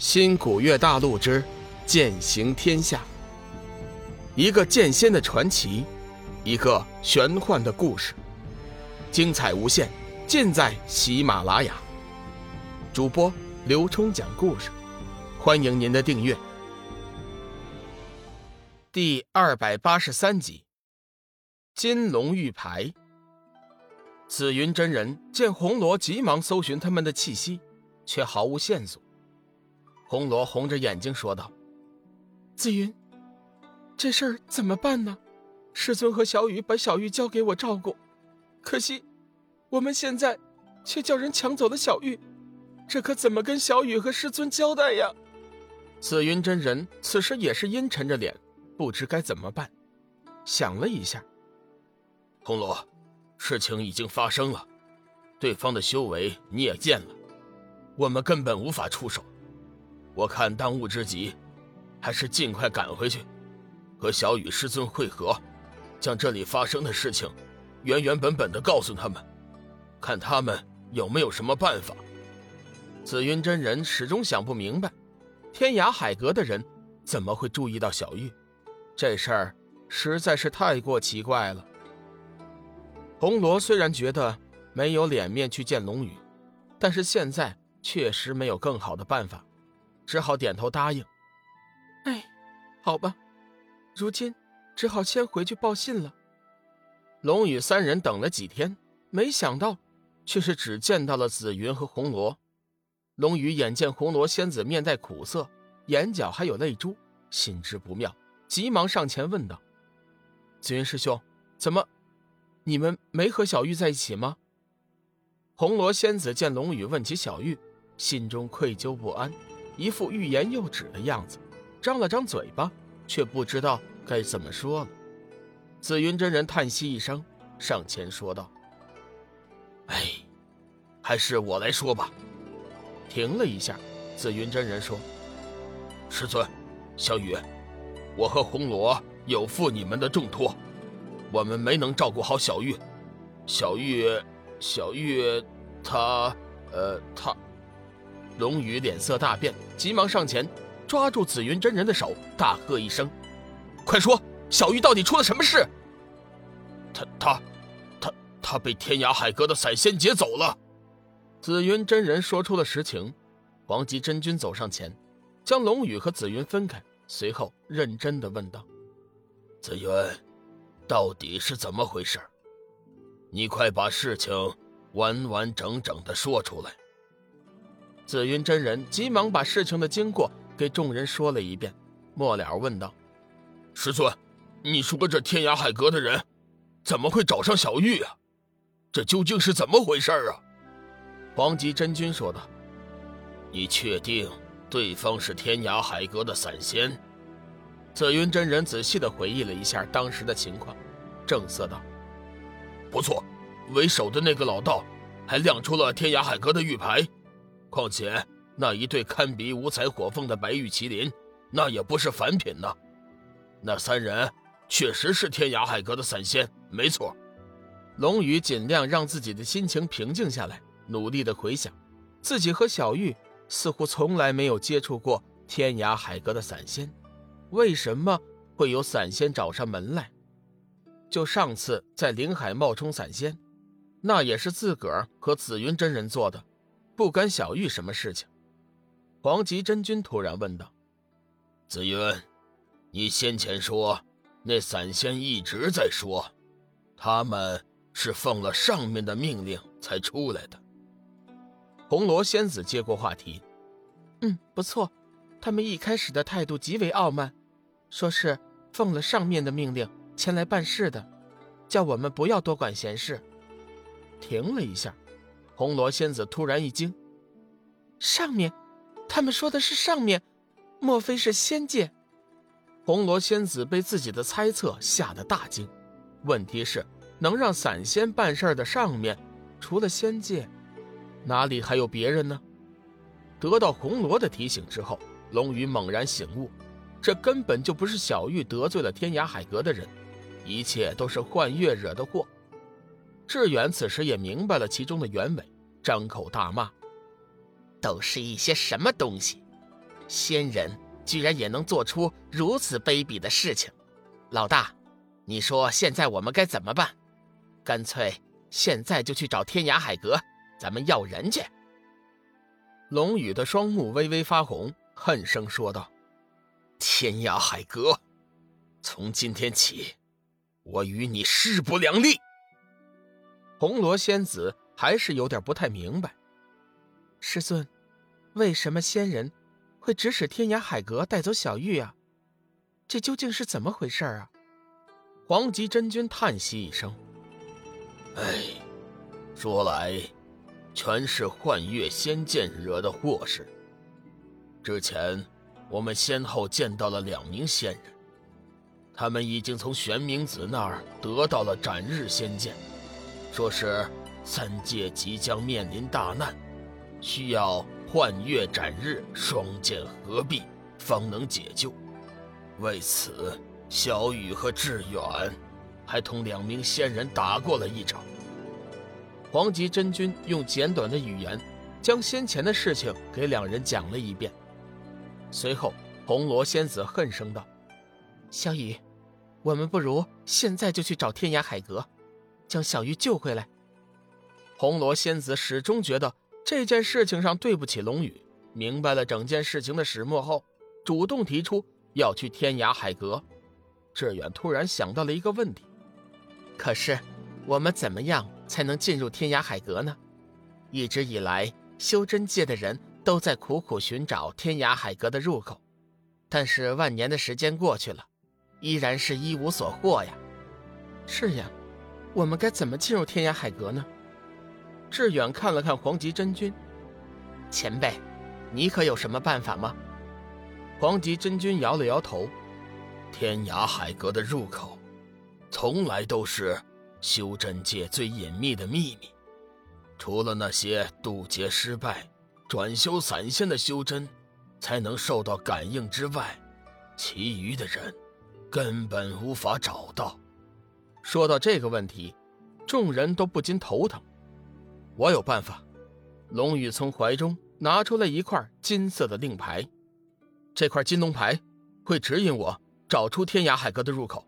新古月大陆之剑行天下，一个剑仙的传奇，一个玄幻的故事，精彩无限，尽在喜马拉雅。主播刘冲讲故事，欢迎您的订阅。第二百八十三集，金龙玉牌。紫云真人见红罗急忙搜寻他们的气息，却毫无线索。红罗红着眼睛说道：“紫云，这事儿怎么办呢？师尊和小雨把小玉交给我照顾，可惜我们现在却叫人抢走了小玉，这可怎么跟小雨和师尊交代呀？”紫云真人此时也是阴沉着脸，不知该怎么办。想了一下，红罗，事情已经发生了，对方的修为你也见了，我们根本无法出手。我看当务之急，还是尽快赶回去，和小雨师尊会合，将这里发生的事情原原本本的告诉他们，看他们有没有什么办法。紫云真人始终想不明白，天涯海阁的人怎么会注意到小玉？这事儿实在是太过奇怪了。红罗虽然觉得没有脸面去见龙宇，但是现在确实没有更好的办法。只好点头答应。哎，好吧，如今只好先回去报信了。龙宇三人等了几天，没想到却是只见到了紫云和红罗。龙宇眼见红罗仙子面带苦涩，眼角还有泪珠，心知不妙，急忙上前问道：“紫云师兄，怎么，你们没和小玉在一起吗？”红罗仙子见龙宇问起小玉，心中愧疚不安。一副欲言又止的样子，张了张嘴巴，却不知道该怎么说了。紫云真人叹息一声，上前说道：“哎，还是我来说吧。”停了一下，紫云真人说：“师尊，小雨，我和红罗有负你们的重托，我们没能照顾好小玉。小玉，小玉，她，呃，她。”龙宇脸色大变，急忙上前抓住紫云真人的手，大喝一声：“快说，小玉到底出了什么事？”“他他他他被天涯海阁的散仙劫走了。”紫云真人说出了实情。黄极真君走上前，将龙宇和紫云分开，随后认真的问道：“紫云，到底是怎么回事？你快把事情完完整整的说出来。”紫云真人急忙把事情的经过给众人说了一遍，末了问道：“师尊，你说这天涯海阁的人怎么会找上小玉啊？这究竟是怎么回事啊？”黄极真君说道：“你确定对方是天涯海阁的散仙？”紫云真人仔细的回忆了一下当时的情况，正色道：“不错，为首的那个老道还亮出了天涯海阁的玉牌。”况且那一对堪比五彩火凤的白玉麒麟，那也不是凡品呐。那三人确实是天涯海阁的散仙，没错。龙宇尽量让自己的心情平静下来，努力的回想，自己和小玉似乎从来没有接触过天涯海阁的散仙，为什么会有散仙找上门来？就上次在灵海冒充散仙，那也是自个儿和紫云真人做的。不干小玉什么事情？黄极真君突然问道：“紫云，你先前说那散仙一直在说，他们是奉了上面的命令才出来的。”红罗仙子接过话题：“嗯，不错，他们一开始的态度极为傲慢，说是奉了上面的命令前来办事的，叫我们不要多管闲事。”停了一下。红罗仙子突然一惊：“上面，他们说的是上面，莫非是仙界？”红罗仙子被自己的猜测吓得大惊。问题是，能让散仙办事的上面，除了仙界，哪里还有别人呢？得到红罗的提醒之后，龙宇猛然醒悟：这根本就不是小玉得罪了天涯海阁的人，一切都是幻月惹的祸。志远此时也明白了其中的原委，张口大骂：“都是一些什么东西？仙人居然也能做出如此卑鄙的事情，老大，你说现在我们该怎么办？干脆现在就去找天涯海阁，咱们要人去。龙宇的双目微微发红，恨声说道：“天涯海阁，从今天起，我与你势不两立。”红罗仙子还是有点不太明白，师尊，为什么仙人会指使天涯海阁带走小玉啊？这究竟是怎么回事啊？黄极真君叹息一声：“哎，说来……”全是幻月仙剑惹的祸事。之前我们先后见到了两名仙人，他们已经从玄冥子那儿得到了斩日仙剑，说是三界即将面临大难，需要幻月斩日双剑合璧方能解救。为此，小雨和志远还同两名仙人打过了一场。黄极真君用简短的语言，将先前的事情给两人讲了一遍。随后，红罗仙子恨声道：“小雨，我们不如现在就去找天涯海阁，将小玉救回来。”红罗仙子始终觉得这件事情上对不起龙宇，明白了整件事情的始末后，主动提出要去天涯海阁。志远突然想到了一个问题：可是我们怎么样？才能进入天涯海阁呢？一直以来，修真界的人都在苦苦寻找天涯海阁的入口，但是万年的时间过去了，依然是一无所获呀。是呀，我们该怎么进入天涯海阁呢？志远看了看黄极真君，前辈，你可有什么办法吗？黄极真君摇了摇头，天涯海阁的入口，从来都是。修真界最隐秘的秘密，除了那些渡劫失败、转修散仙的修真，才能受到感应之外，其余的人根本无法找到。说到这个问题，众人都不禁头疼。我有办法。龙宇从怀中拿出了一块金色的令牌，这块金龙牌会指引我找出天涯海阁的入口。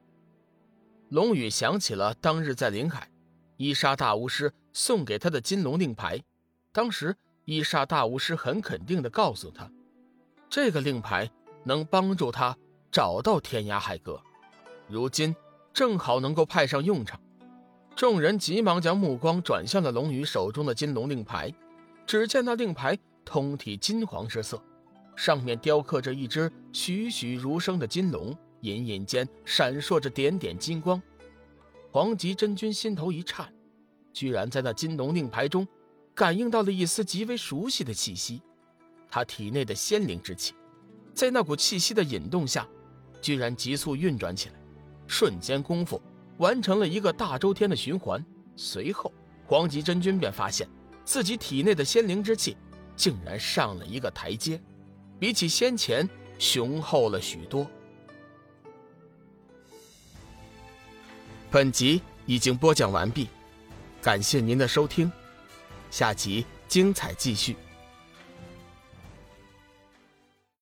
龙宇想起了当日在林海，伊莎大巫师送给他的金龙令牌。当时伊莎大巫师很肯定地告诉他，这个令牌能帮助他找到天涯海阁。如今正好能够派上用场。众人急忙将目光转向了龙宇手中的金龙令牌。只见那令牌通体金黄之色，上面雕刻着一只栩栩如生的金龙。隐隐间闪烁着点点金光，黄极真君心头一颤，居然在那金龙令牌中感应到了一丝极为熟悉的气息。他体内的仙灵之气，在那股气息的引动下，居然急速运转起来，瞬间功夫完成了一个大周天的循环。随后，黄极真君便发现自己体内的仙灵之气竟然上了一个台阶，比起先前雄厚了许多。本集已经播讲完毕，感谢您的收听，下集精彩继续。